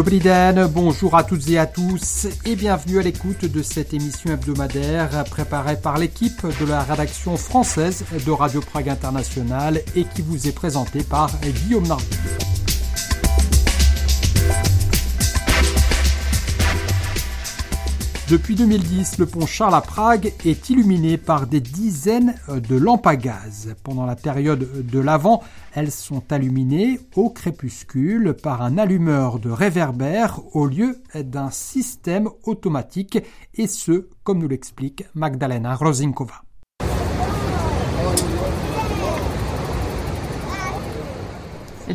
Bonjour à toutes et à tous et bienvenue à l'écoute de cette émission hebdomadaire préparée par l'équipe de la rédaction française de Radio Prague International et qui vous est présentée par Guillaume Nardin. Depuis 2010, le pont Charles à Prague est illuminé par des dizaines de lampes à gaz. Pendant la période de l'Avent, elles sont illuminées au crépuscule par un allumeur de réverbère au lieu d'un système automatique, et ce, comme nous l'explique Magdalena Rozinkova.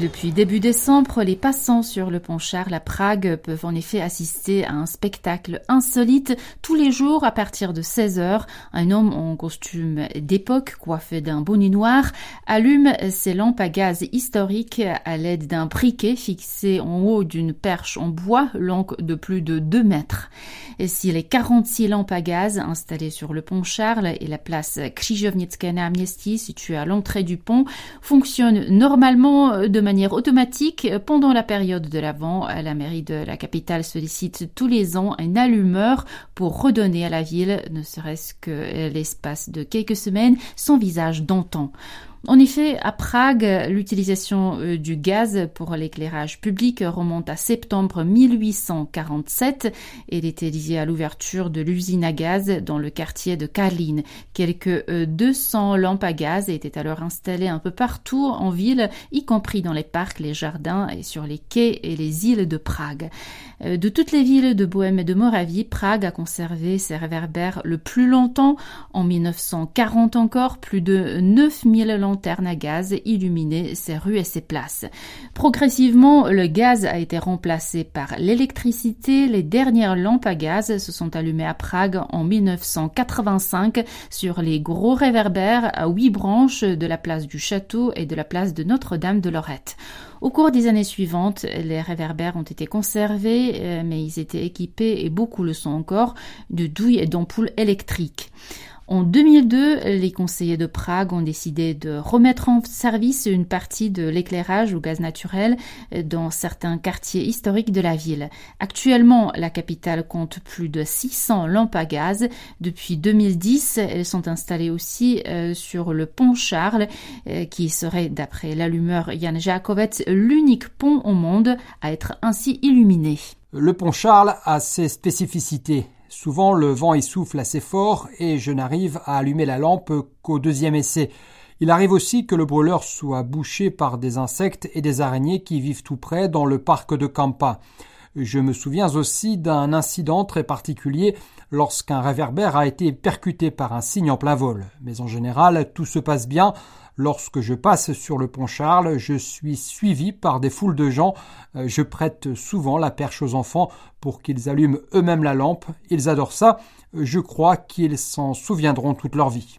Depuis début décembre, les passants sur le pont Charles à Prague peuvent en effet assister à un spectacle insolite tous les jours à partir de 16 heures. Un homme en costume d'époque, coiffé d'un bonnet noir, allume ses lampes à gaz historiques à l'aide d'un briquet fixé en haut d'une perche en bois longue de plus de 2 mètres. Et si les 46 lampes à gaz installées sur le pont Charles et la place Krzyżownicka Amnesty située à l'entrée du pont fonctionnent normalement de manière automatique pendant la période de l'Avent. La mairie de la capitale sollicite tous les ans un allumeur pour redonner à la ville, ne serait-ce que l'espace de quelques semaines, son visage d'antan. En effet, à Prague, l'utilisation euh, du gaz pour l'éclairage public remonte à septembre 1847. Elle était liée à l'ouverture de l'usine à gaz dans le quartier de Karlin. Quelques 200 euh, lampes à gaz étaient alors installées un peu partout en ville, y compris dans les parcs, les jardins et sur les quais et les îles de Prague. Euh, de toutes les villes de Bohême et de Moravie, Prague a conservé ses réverbères le plus longtemps. En 1940 encore, plus de 9000 lampes lanterne à gaz illuminer ses rues et ses places. Progressivement, le gaz a été remplacé par l'électricité. Les dernières lampes à gaz se sont allumées à Prague en 1985 sur les gros réverbères à huit branches de la place du Château et de la place de Notre-Dame de Lorette. Au cours des années suivantes, les réverbères ont été conservés, euh, mais ils étaient équipés, et beaucoup le sont encore, de douilles et d'ampoules électriques. En 2002, les conseillers de Prague ont décidé de remettre en service une partie de l'éclairage au gaz naturel dans certains quartiers historiques de la ville. Actuellement, la capitale compte plus de 600 lampes à gaz. Depuis 2010, elles sont installées aussi euh, sur le pont Charles, euh, qui serait, d'après l'allumeur Jan Jakovets, l'unique pont au monde à être ainsi illuminé. Le pont Charles a ses spécificités. Souvent le vent y souffle assez fort et je n'arrive à allumer la lampe qu'au deuxième essai. Il arrive aussi que le brûleur soit bouché par des insectes et des araignées qui vivent tout près dans le parc de Campa. Je me souviens aussi d'un incident très particulier lorsqu'un réverbère a été percuté par un cygne en plein vol. Mais en général, tout se passe bien. Lorsque je passe sur le pont Charles, je suis suivi par des foules de gens. Euh, je prête souvent la perche aux enfants pour qu'ils allument eux-mêmes la lampe. Ils adorent ça. Je crois qu'ils s'en souviendront toute leur vie.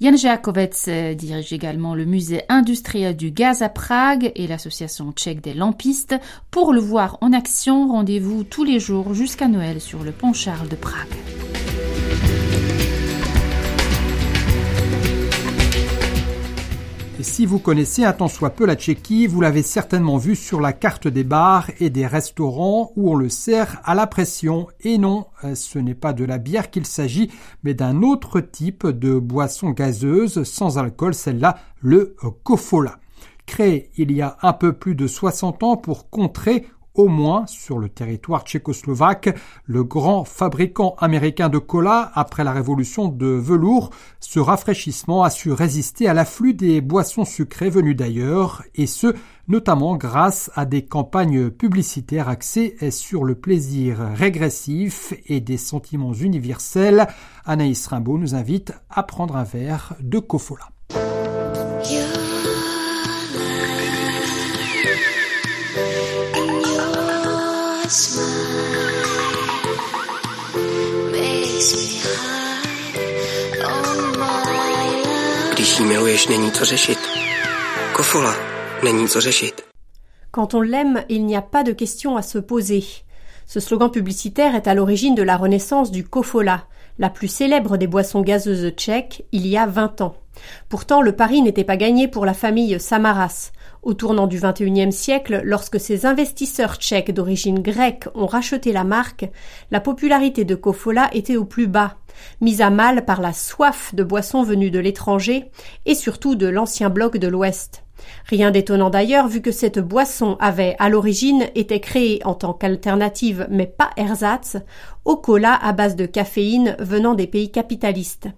Jan Jakovec dirige également le musée industriel du gaz à Prague et l'association tchèque des lampistes. Pour le voir en action, rendez-vous tous les jours jusqu'à Noël sur le pont Charles de Prague. Si vous connaissez un tant soit peu la Tchéquie, vous l'avez certainement vu sur la carte des bars et des restaurants où on le sert à la pression. Et non, euh, ce n'est pas de la bière qu'il s'agit, mais d'un autre type de boisson gazeuse sans alcool, celle-là, le Kofola. Créé il y a un peu plus de 60 ans pour contrer au moins sur le territoire tchécoslovaque, le grand fabricant américain de cola après la révolution de velours, ce rafraîchissement a su résister à l'afflux des boissons sucrées venues d'ailleurs, et ce, notamment grâce à des campagnes publicitaires axées sur le plaisir régressif et des sentiments universels. Anaïs Rimbaud nous invite à prendre un verre de Quand on l'aime, il n'y a pas de question à se poser. Ce slogan publicitaire est à l'origine de la renaissance du Kofola, la plus célèbre des boissons gazeuses tchèques, il y a 20 ans. Pourtant, le pari n'était pas gagné pour la famille Samaras. Au tournant du XXIe siècle, lorsque ces investisseurs tchèques d'origine grecque ont racheté la marque, la popularité de Kofola était au plus bas, mise à mal par la soif de boissons venues de l'étranger et surtout de l'ancien bloc de l'Ouest. Rien d'étonnant d'ailleurs vu que cette boisson avait à l'origine été créée en tant qu'alternative mais pas ersatz au cola à base de caféine venant des pays capitalistes.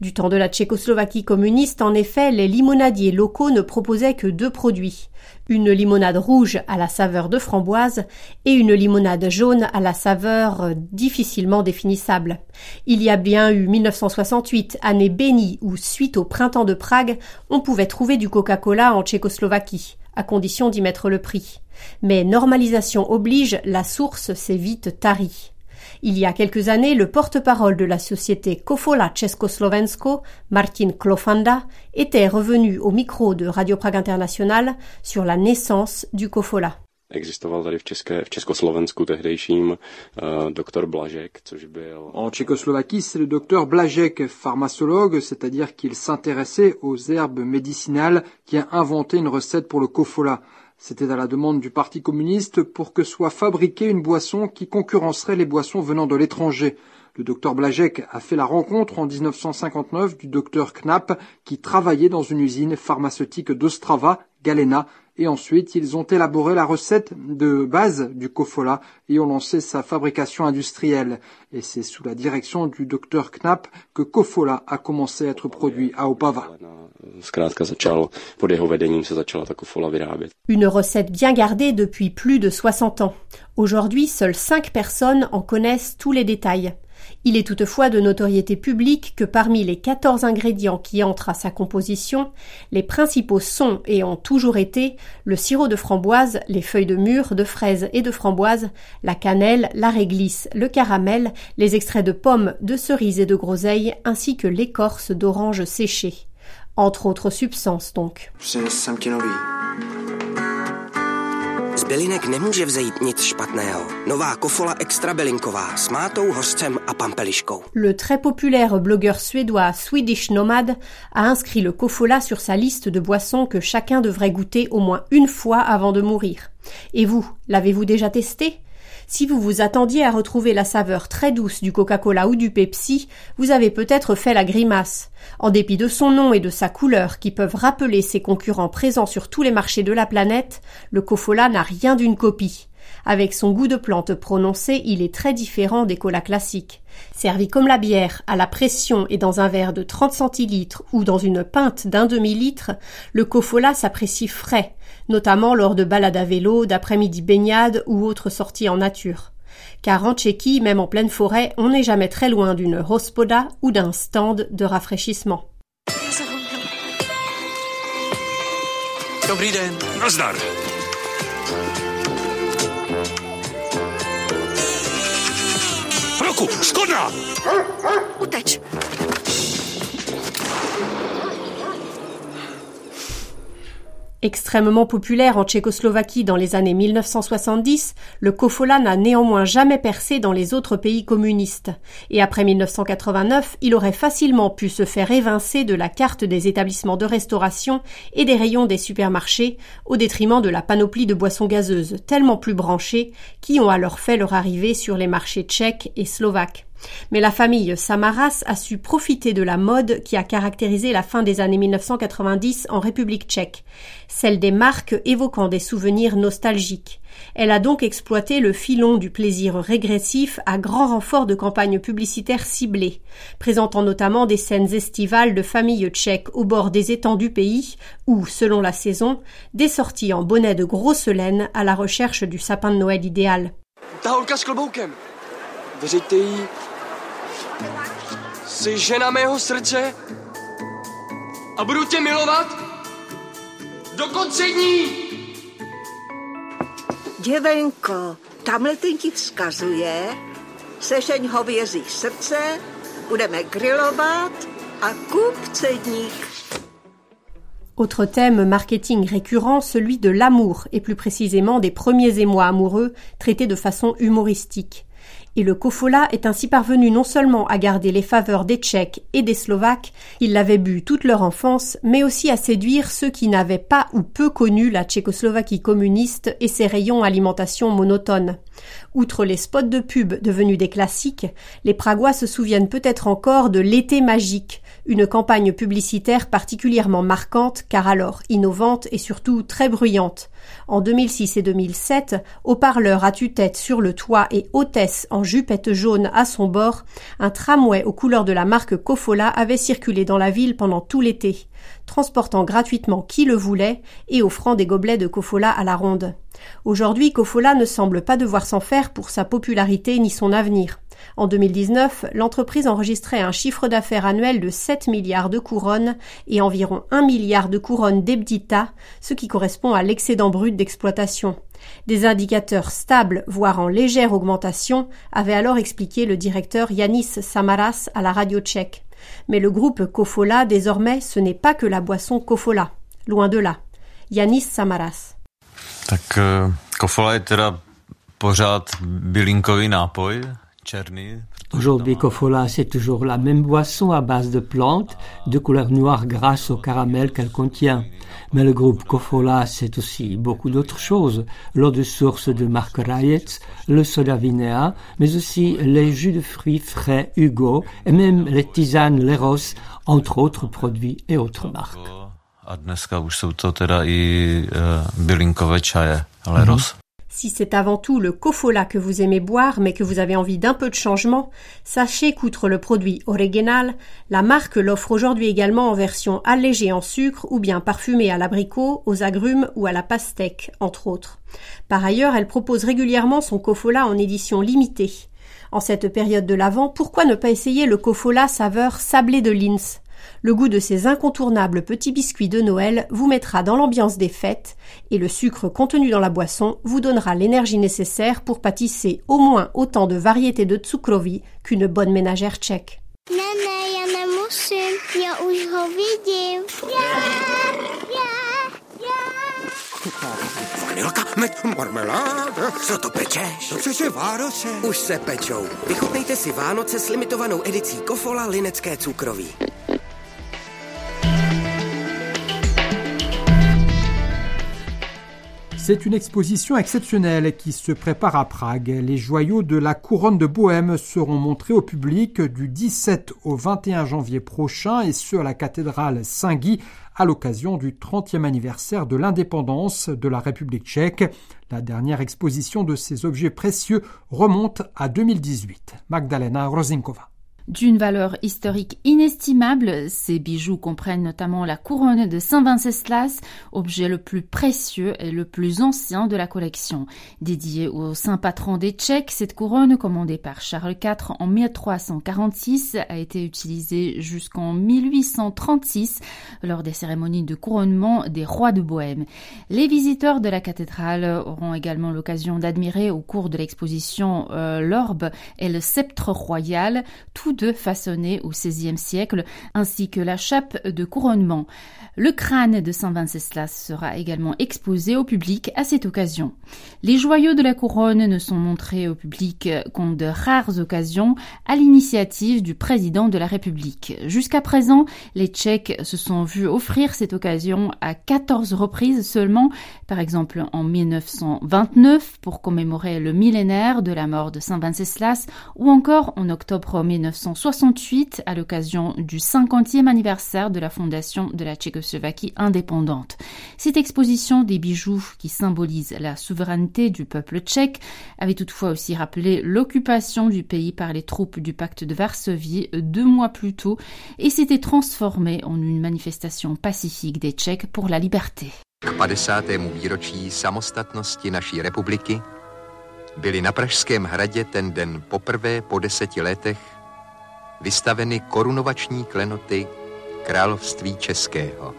Du temps de la Tchécoslovaquie communiste, en effet, les limonadiers locaux ne proposaient que deux produits une limonade rouge à la saveur de framboise et une limonade jaune à la saveur difficilement définissable. Il y a bien eu 1968, année bénie où, suite au printemps de Prague, on pouvait trouver du Coca-Cola en Tchécoslovaquie, à condition d'y mettre le prix. Mais normalisation oblige, la source s'est vite tarie. Il y a quelques années, le porte-parole de la société Kofola Československo, Martin Klofanda, était revenu au micro de Radio Prague International sur la naissance du Kofola. Eh, en Tchécoslovaquie, c'est le docteur Blažek, pharmacologue, c'est-à-dire qu'il s'intéressait aux herbes médicinales, qui a inventé une recette pour le kofola. C'était à la demande du Parti communiste pour que soit fabriquée une boisson qui concurrencerait les boissons venant de l'étranger. Le docteur Blajek a fait la rencontre en 1959 du docteur Knapp qui travaillait dans une usine pharmaceutique d'Ostrava, Galena, et ensuite ils ont élaboré la recette de base du Kofola et ont lancé sa fabrication industrielle. Et c'est sous la direction du docteur Knapp que Kofola a commencé à être produit à Opava. Une recette bien gardée depuis plus de 60 ans. Aujourd'hui, seules 5 personnes en connaissent tous les détails. Il est toutefois de notoriété publique que parmi les 14 ingrédients qui entrent à sa composition, les principaux sont et ont toujours été le sirop de framboise, les feuilles de mûre, de fraises et de framboise, la cannelle, la réglisse, le caramel, les extraits de pommes, de cerises et de groseilles, ainsi que l'écorce d'orange séchée. Entre autres substances donc. Le très populaire blogueur suédois Swedish Nomad a inscrit le kofola sur sa liste de boissons que chacun devrait goûter au moins une fois avant de mourir. Et vous, l'avez-vous déjà testé? Si vous vous attendiez à retrouver la saveur très douce du Coca-Cola ou du Pepsi, vous avez peut-être fait la grimace. En dépit de son nom et de sa couleur qui peuvent rappeler ses concurrents présents sur tous les marchés de la planète, le Cofola n'a rien d'une copie. Avec son goût de plante prononcé, il est très différent des colas classiques. Servi comme la bière, à la pression et dans un verre de 30 centilitres ou dans une pinte d'un demi-litre, le Kofola s'apprécie frais, notamment lors de balades à vélo, d'après-midi baignades ou autres sorties en nature. Car en Tchéquie, même en pleine forêt, on n'est jamais très loin d'une hospoda ou d'un stand de rafraîchissement. Extrêmement populaire en Tchécoslovaquie dans les années 1970, le Kofola n'a néanmoins jamais percé dans les autres pays communistes. Et après 1989, il aurait facilement pu se faire évincer de la carte des établissements de restauration et des rayons des supermarchés, au détriment de la panoplie de boissons gazeuses, tellement plus branchées, qui ont alors fait leur arrivée sur les marchés tchèques et slovaques. Mais la famille Samaras a su profiter de la mode qui a caractérisé la fin des années 1990 en République tchèque, celle des marques évoquant des souvenirs nostalgiques. Elle a donc exploité le filon du plaisir régressif à grand renfort de campagnes publicitaires ciblées, présentant notamment des scènes estivales de familles tchèques au bord des étangs du pays ou, selon la saison, des sorties en bonnet de grosse laine à la recherche du sapin de Noël idéal. Jsi žena mého srdce a budu tě milovat do konce dní. Děvenko, tamhle ten ti vzkazuje, sešeň hovězí srdce, budeme grilovat a kup cedník. Autre thème marketing récurrent, celui de l'amour, et plus précisément des premiers émois amoureux, traités de façon humoristique. Et le Kofola est ainsi parvenu non seulement à garder les faveurs des Tchèques et des Slovaques, ils l'avaient bu toute leur enfance, mais aussi à séduire ceux qui n'avaient pas ou peu connu la Tchécoslovaquie communiste et ses rayons alimentation monotones. Outre les spots de pub devenus des classiques, les Pragois se souviennent peut-être encore de l'été magique, une campagne publicitaire particulièrement marquante car alors innovante et surtout très bruyante. En 2006 et 2007, haut-parleur à tue-tête sur le toit et hôtesse en jupette jaune à son bord, un tramway aux couleurs de la marque Kofola avait circulé dans la ville pendant tout l'été, transportant gratuitement qui le voulait et offrant des gobelets de Kofola à la ronde. Aujourd'hui, Kofola ne semble pas devoir s'en faire pour sa popularité ni son avenir. En 2019, l'entreprise enregistrait un chiffre d'affaires annuel de 7 milliards de couronnes et environ 1 milliard de couronnes d'ebdita, ce qui correspond à l'excédent brut d'exploitation. Des indicateurs stables, voire en légère augmentation, avait alors expliqué le directeur Yanis Samaras à la radio tchèque. Mais le groupe Kofola, désormais, ce n'est pas que la boisson Kofola. Loin de là. Yanis Samaras. Eh, Kofola bylinkový nápoj, Aujourd'hui, Kofola, c'est toujours la même boisson à base de plantes, de couleur noire grâce au caramel qu'elle contient. Mais le groupe Kofola, c'est aussi beaucoup d'autres choses. L'eau de source de Marc Rayetz, le soda vinéa, mais aussi les jus de fruits frais Hugo et même les tisanes Leros, entre autres produits et autres marques. Si c'est avant tout le Kofola que vous aimez boire mais que vous avez envie d'un peu de changement, sachez qu'outre le produit original, la marque l'offre aujourd'hui également en version allégée en sucre ou bien parfumée à l'abricot, aux agrumes ou à la pastèque, entre autres. Par ailleurs, elle propose régulièrement son Kofola en édition limitée. En cette période de l'Avent, pourquoi ne pas essayer le Kofola saveur sablé de Linz le goût de ces incontournables petits biscuits de Noël vous mettra dans l'ambiance des fêtes et le sucre contenu dans la boisson vous donnera l'énergie nécessaire pour pâtisser au moins autant de variétés de tsukrovi qu'une bonne ménagère tchèque. C'est une exposition exceptionnelle qui se prépare à Prague. Les joyaux de la couronne de Bohême seront montrés au public du 17 au 21 janvier prochain et ce à la cathédrale Saint-Guy à l'occasion du 30e anniversaire de l'indépendance de la République tchèque. La dernière exposition de ces objets précieux remonte à 2018. Magdalena Rozinkova. D'une valeur historique inestimable, ces bijoux comprennent notamment la couronne de Saint Venceslas, objet le plus précieux et le plus ancien de la collection. Dédiée au saint patron des Tchèques, cette couronne, commandée par Charles IV en 1346, a été utilisée jusqu'en 1836 lors des cérémonies de couronnement des rois de Bohême. Les visiteurs de la cathédrale auront également l'occasion d'admirer au cours de l'exposition euh, l'orbe et le sceptre royal, façonnés au XVIe siècle, ainsi que la chape de couronnement. Le crâne de Saint Venceslas sera également exposé au public à cette occasion. Les joyaux de la couronne ne sont montrés au public qu'en de rares occasions à l'initiative du président de la République. Jusqu'à présent, les Tchèques se sont vus offrir cette occasion à 14 reprises seulement, par exemple en 1929 pour commémorer le millénaire de la mort de Saint Venceslas ou encore en octobre 1968 à l'occasion du 50e anniversaire de la fondation de la Tchécoslovaquie indépendante. Cette exposition des bijoux qui symbolise la souveraineté du peuple tchèque avait toutefois aussi rappelé l'occupation du pays par les troupes du pacte de Varsovie deux mois plus tôt et s'était transformée en une manifestation pacifique des Tchèques pour la liberté. K 50. výročí samostatnosti naší republiky byly na Pražském hradě ten den poprvé po deseti letech vystaveny korunovační klenoty království českého.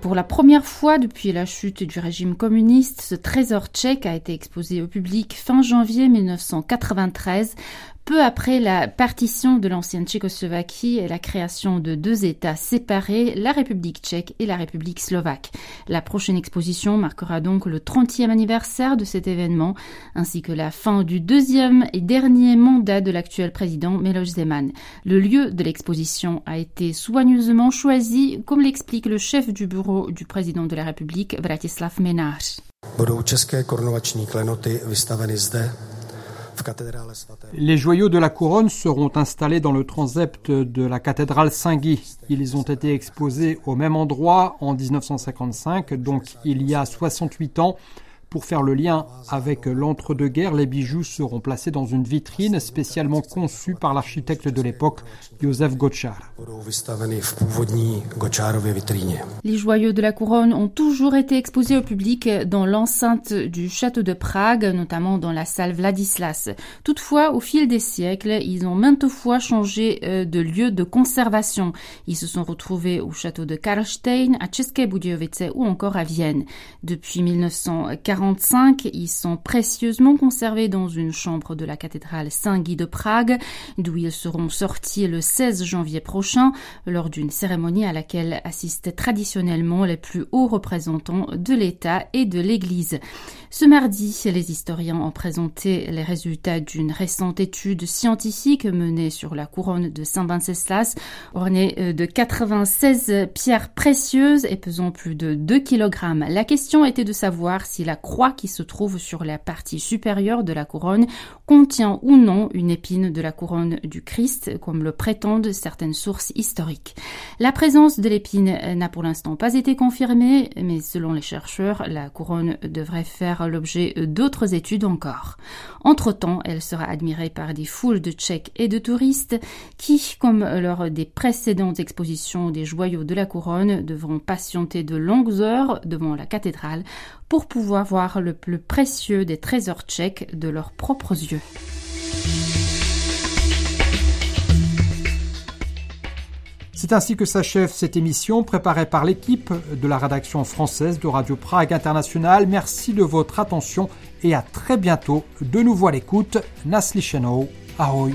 Pour la première fois depuis la chute du régime communiste, ce trésor tchèque a été exposé au public fin janvier 1993 Peu après la partition de l'ancienne Tchécoslovaquie et la création de deux États séparés, la République tchèque et la République slovaque. La prochaine exposition marquera donc le 30e anniversaire de cet événement, ainsi que la fin du deuxième et dernier mandat de l'actuel président Miloš Zeman. Le lieu de l'exposition a été soigneusement choisi, comme l'explique le chef du bureau du président de la République, Vratislav Menář. Les joyaux de la couronne seront installés dans le transept de la cathédrale Saint-Guy. Ils ont été exposés au même endroit en 1955, donc il y a 68 ans. Pour faire le lien avec l'entre-deux-guerres, les bijoux seront placés dans une vitrine spécialement conçue par l'architecte de l'époque, Josef Gottschar. Les joyaux de la couronne ont toujours été exposés au public dans l'enceinte du château de Prague, notamment dans la salle Vladislas. Toutefois, au fil des siècles, ils ont maintes fois changé euh, de lieu de conservation. Ils se sont retrouvés au château de Karlstein, à České Budějovice ou encore à Vienne. Depuis 1940, ils sont précieusement conservés dans une chambre de la cathédrale Saint-Guy de Prague, d'où ils seront sortis le 16 janvier prochain lors d'une cérémonie à laquelle assistaient traditionnellement les plus hauts représentants de l'État et de l'Église. Ce mardi, les historiens ont présenté les résultats d'une récente étude scientifique menée sur la couronne de Saint-Venceslas, ornée euh, de 96 pierres précieuses et pesant plus de 2 kg. La question était de savoir si la croix qui se trouve sur la partie supérieure de la couronne contient ou non une épine de la couronne du Christ, comme le prétendent certaines sources historiques. La présence de l'épine n'a pour l'instant pas été confirmée, mais selon les chercheurs, la couronne devrait faire l'objet d'autres études encore. Entre-temps, elle sera admirée par des foules de Tchèques et de touristes qui, comme lors des précédentes expositions des joyaux de la couronne, devront patienter de longues heures devant la cathédrale pour pouvoir voir le plus précieux des trésors tchèques de leurs propres yeux. C'est ainsi que s'achève cette émission préparée par l'équipe de la rédaction française de Radio Prague International. Merci de votre attention et à très bientôt de nouveau à l'écoute. Nasli Ahoy.